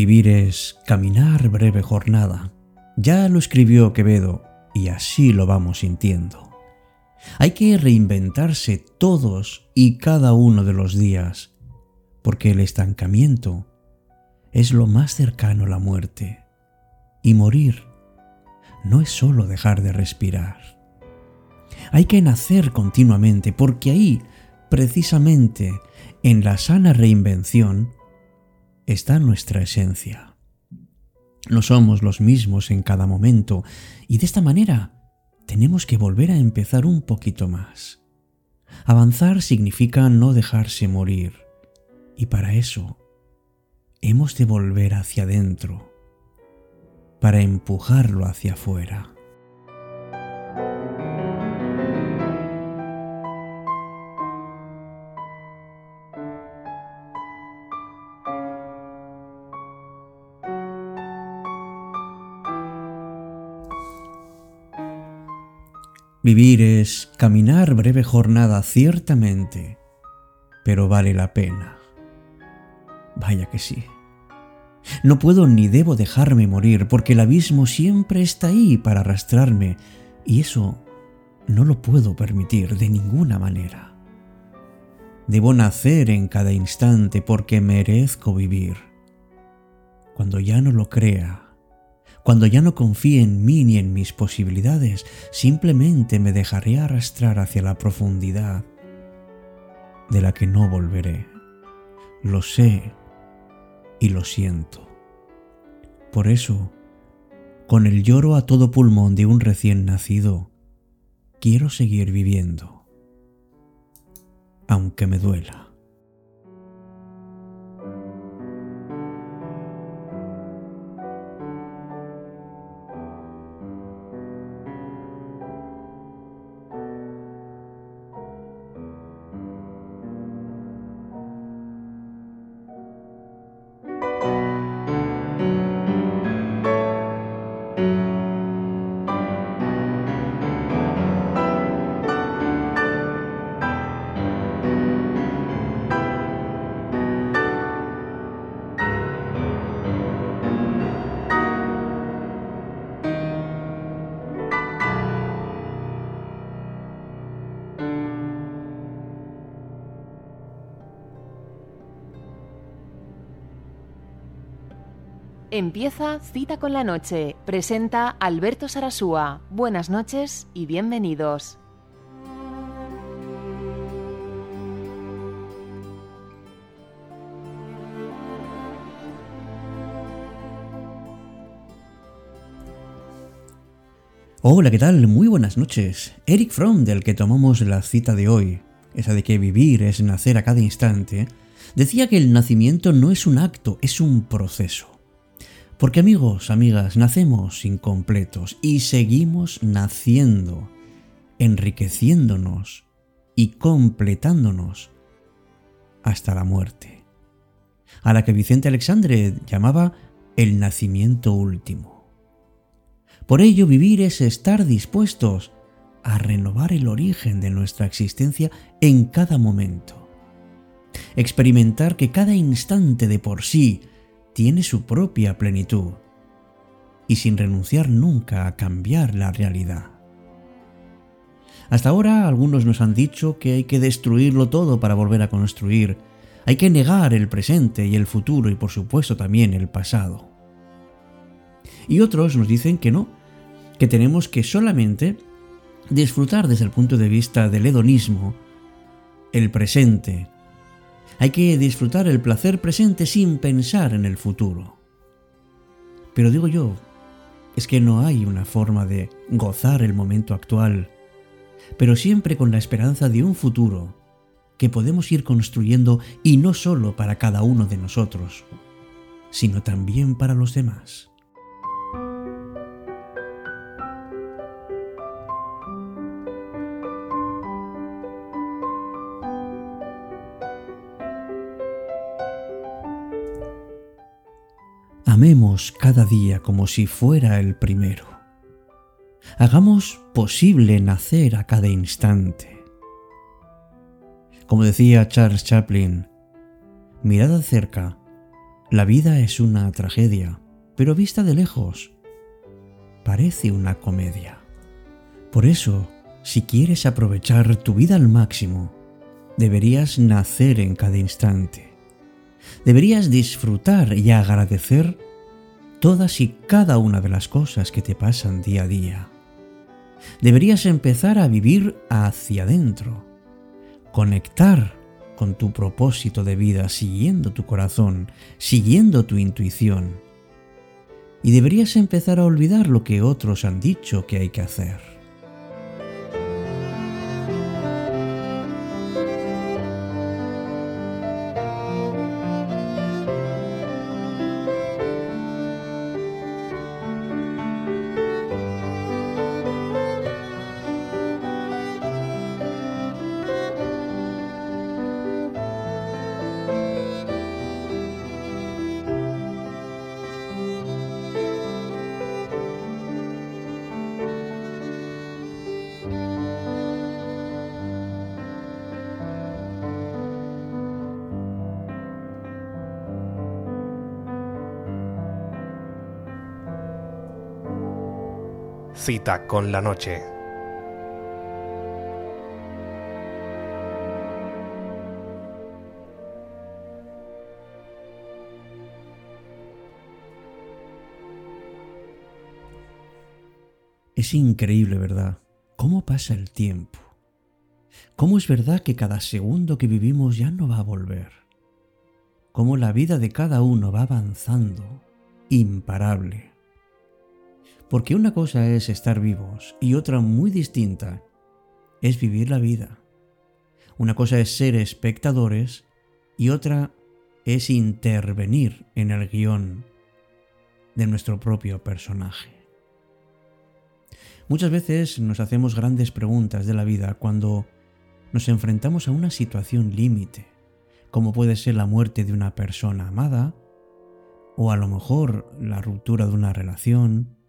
Vivir es caminar breve jornada. Ya lo escribió Quevedo y así lo vamos sintiendo. Hay que reinventarse todos y cada uno de los días, porque el estancamiento es lo más cercano a la muerte. Y morir no es solo dejar de respirar. Hay que nacer continuamente, porque ahí, precisamente, en la sana reinvención, está nuestra esencia. No somos los mismos en cada momento y de esta manera tenemos que volver a empezar un poquito más. Avanzar significa no dejarse morir y para eso hemos de volver hacia adentro, para empujarlo hacia afuera. Vivir es caminar breve jornada ciertamente, pero vale la pena. Vaya que sí. No puedo ni debo dejarme morir porque el abismo siempre está ahí para arrastrarme y eso no lo puedo permitir de ninguna manera. Debo nacer en cada instante porque merezco vivir. Cuando ya no lo crea, cuando ya no confíe en mí ni en mis posibilidades, simplemente me dejaré arrastrar hacia la profundidad de la que no volveré. Lo sé y lo siento. Por eso, con el lloro a todo pulmón de un recién nacido, quiero seguir viviendo, aunque me duela. Empieza Cita con la Noche. Presenta Alberto Sarasúa. Buenas noches y bienvenidos. Hola, ¿qué tal? Muy buenas noches. Eric Fromm, del que tomamos la cita de hoy, esa de que vivir es nacer a cada instante, decía que el nacimiento no es un acto, es un proceso. Porque amigos, amigas, nacemos incompletos y seguimos naciendo, enriqueciéndonos y completándonos hasta la muerte, a la que Vicente Alexandre llamaba el nacimiento último. Por ello vivir es estar dispuestos a renovar el origen de nuestra existencia en cada momento. Experimentar que cada instante de por sí tiene su propia plenitud y sin renunciar nunca a cambiar la realidad. Hasta ahora algunos nos han dicho que hay que destruirlo todo para volver a construir, hay que negar el presente y el futuro y por supuesto también el pasado. Y otros nos dicen que no, que tenemos que solamente disfrutar desde el punto de vista del hedonismo el presente hay que disfrutar el placer presente sin pensar en el futuro. Pero digo yo, es que no hay una forma de gozar el momento actual, pero siempre con la esperanza de un futuro que podemos ir construyendo y no solo para cada uno de nosotros, sino también para los demás. Amemos cada día como si fuera el primero. Hagamos posible nacer a cada instante. Como decía Charles Chaplin, mirad cerca La vida es una tragedia, pero vista de lejos, parece una comedia. Por eso, si quieres aprovechar tu vida al máximo, deberías nacer en cada instante. Deberías disfrutar y agradecer todas y cada una de las cosas que te pasan día a día. Deberías empezar a vivir hacia adentro, conectar con tu propósito de vida, siguiendo tu corazón, siguiendo tu intuición. Y deberías empezar a olvidar lo que otros han dicho que hay que hacer. Cita con la noche. Es increíble, ¿verdad? ¿Cómo pasa el tiempo? ¿Cómo es verdad que cada segundo que vivimos ya no va a volver? ¿Cómo la vida de cada uno va avanzando, imparable? Porque una cosa es estar vivos y otra muy distinta es vivir la vida. Una cosa es ser espectadores y otra es intervenir en el guion de nuestro propio personaje. Muchas veces nos hacemos grandes preguntas de la vida cuando nos enfrentamos a una situación límite, como puede ser la muerte de una persona amada, o a lo mejor la ruptura de una relación,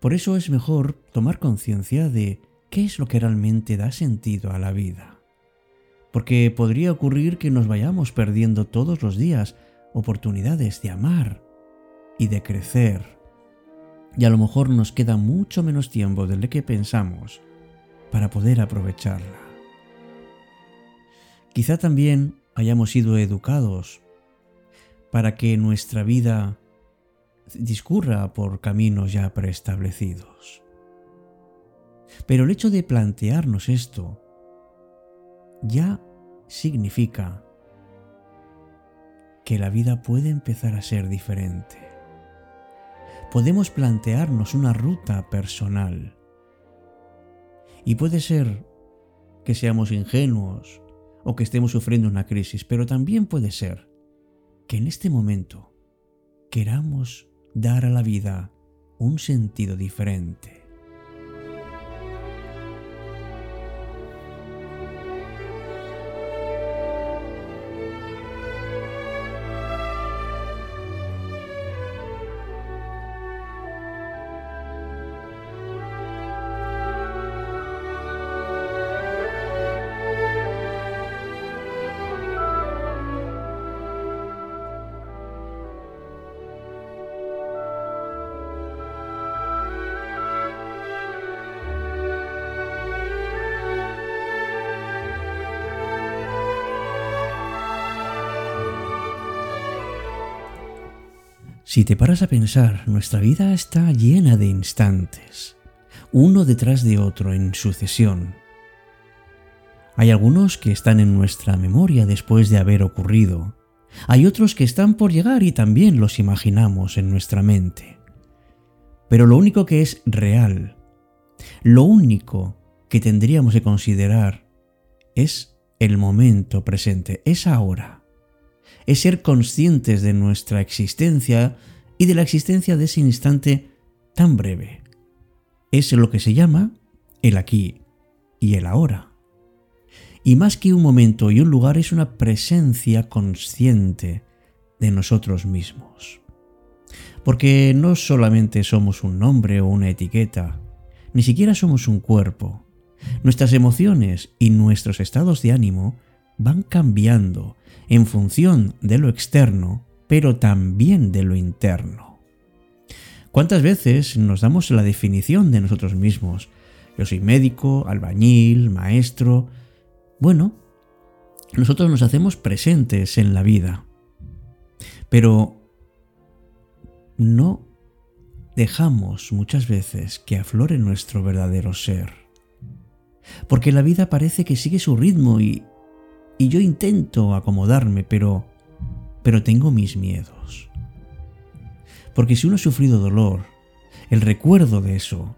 por eso es mejor tomar conciencia de qué es lo que realmente da sentido a la vida. Porque podría ocurrir que nos vayamos perdiendo todos los días oportunidades de amar y de crecer. Y a lo mejor nos queda mucho menos tiempo del que pensamos para poder aprovecharla. Quizá también hayamos sido educados para que nuestra vida discurra por caminos ya preestablecidos. Pero el hecho de plantearnos esto ya significa que la vida puede empezar a ser diferente. Podemos plantearnos una ruta personal. Y puede ser que seamos ingenuos o que estemos sufriendo una crisis, pero también puede ser que en este momento queramos dar a la vida un sentido diferente. Si te paras a pensar, nuestra vida está llena de instantes, uno detrás de otro en sucesión. Hay algunos que están en nuestra memoria después de haber ocurrido. Hay otros que están por llegar y también los imaginamos en nuestra mente. Pero lo único que es real, lo único que tendríamos que considerar es el momento presente, es ahora es ser conscientes de nuestra existencia y de la existencia de ese instante tan breve. Es lo que se llama el aquí y el ahora. Y más que un momento y un lugar es una presencia consciente de nosotros mismos. Porque no solamente somos un nombre o una etiqueta, ni siquiera somos un cuerpo. Nuestras emociones y nuestros estados de ánimo van cambiando en función de lo externo pero también de lo interno. ¿Cuántas veces nos damos la definición de nosotros mismos? Yo soy médico, albañil, maestro. Bueno, nosotros nos hacemos presentes en la vida, pero no dejamos muchas veces que aflore nuestro verdadero ser. Porque la vida parece que sigue su ritmo y, y yo intento acomodarme, pero, pero tengo mis miedos. Porque si uno ha sufrido dolor, el recuerdo de eso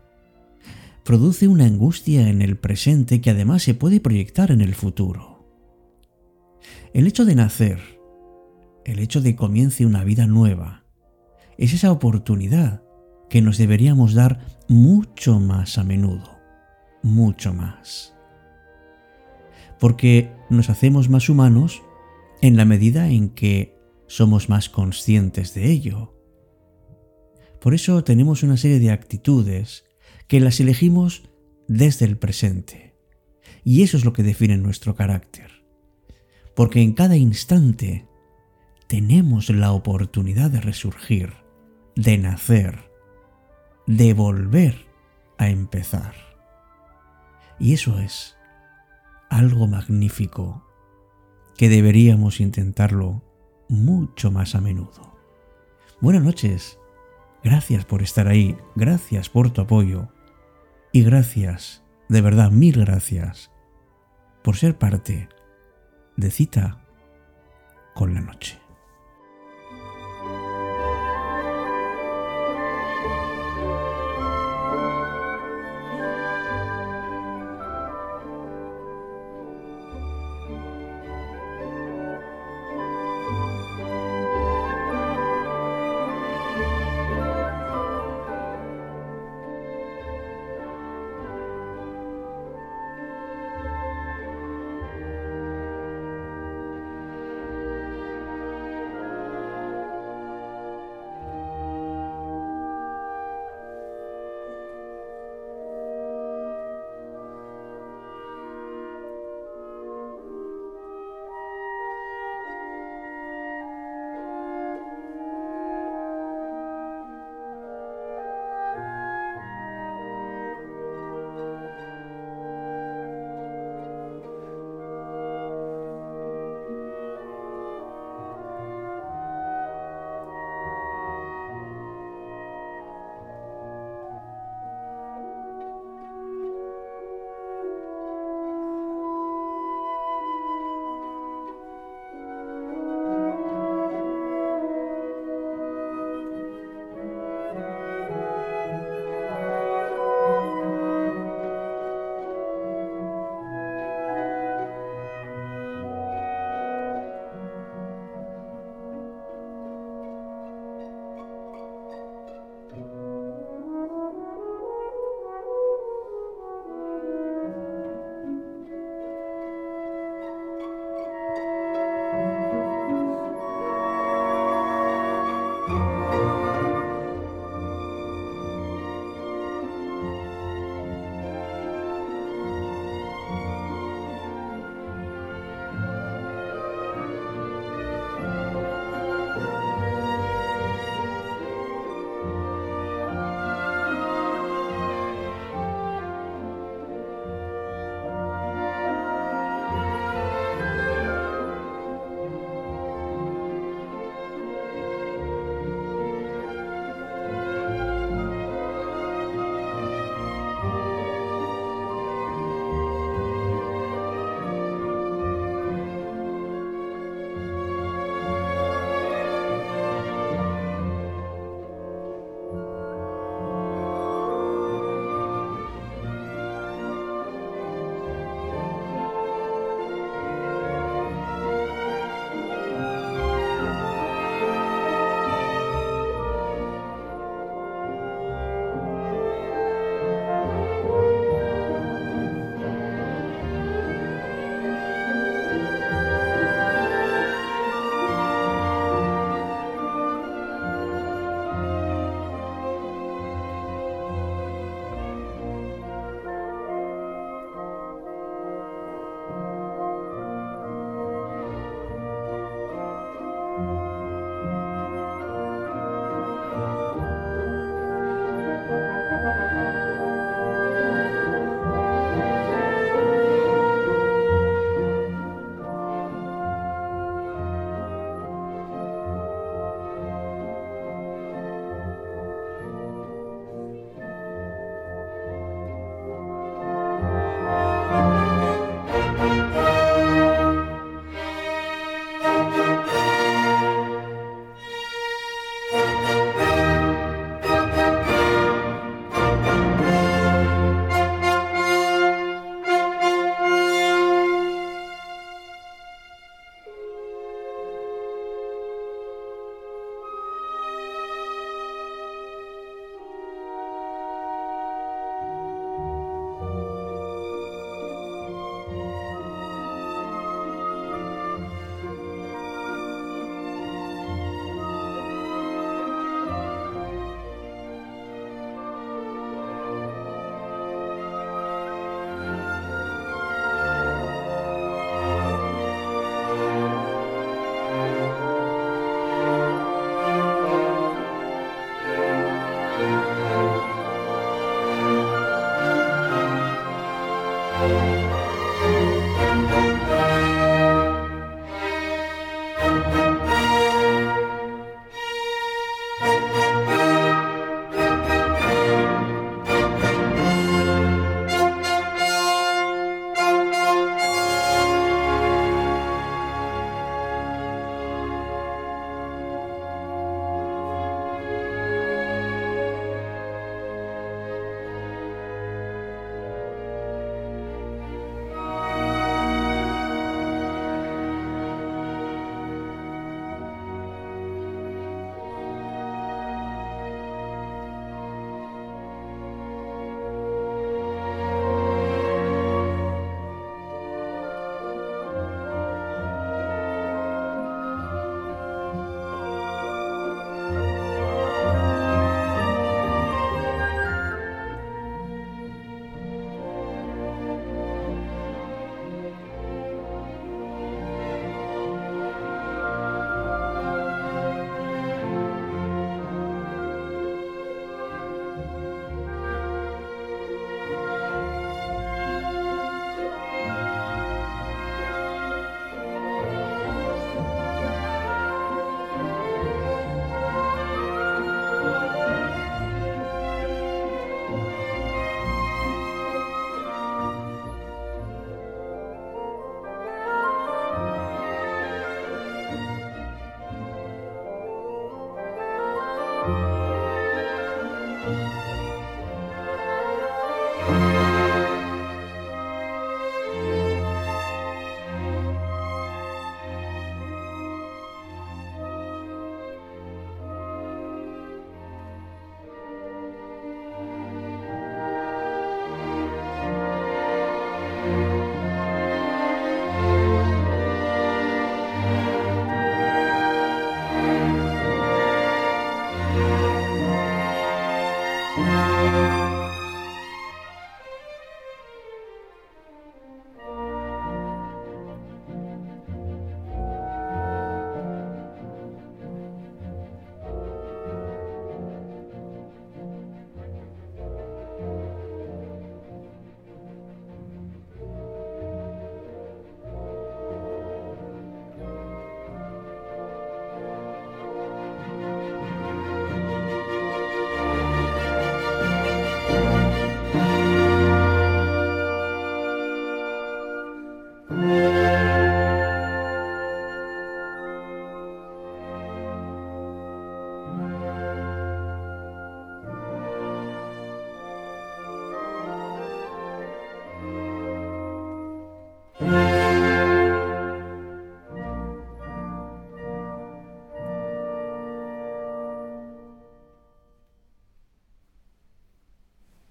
produce una angustia en el presente que además se puede proyectar en el futuro. El hecho de nacer, el hecho de comience una vida nueva, es esa oportunidad que nos deberíamos dar mucho más a menudo, mucho más. Porque nos hacemos más humanos en la medida en que somos más conscientes de ello. Por eso tenemos una serie de actitudes que las elegimos desde el presente. Y eso es lo que define nuestro carácter. Porque en cada instante tenemos la oportunidad de resurgir, de nacer, de volver a empezar. Y eso es algo magnífico que deberíamos intentarlo mucho más a menudo. Buenas noches, gracias por estar ahí, gracias por tu apoyo y gracias, de verdad, mil gracias por ser parte de cita con la noche.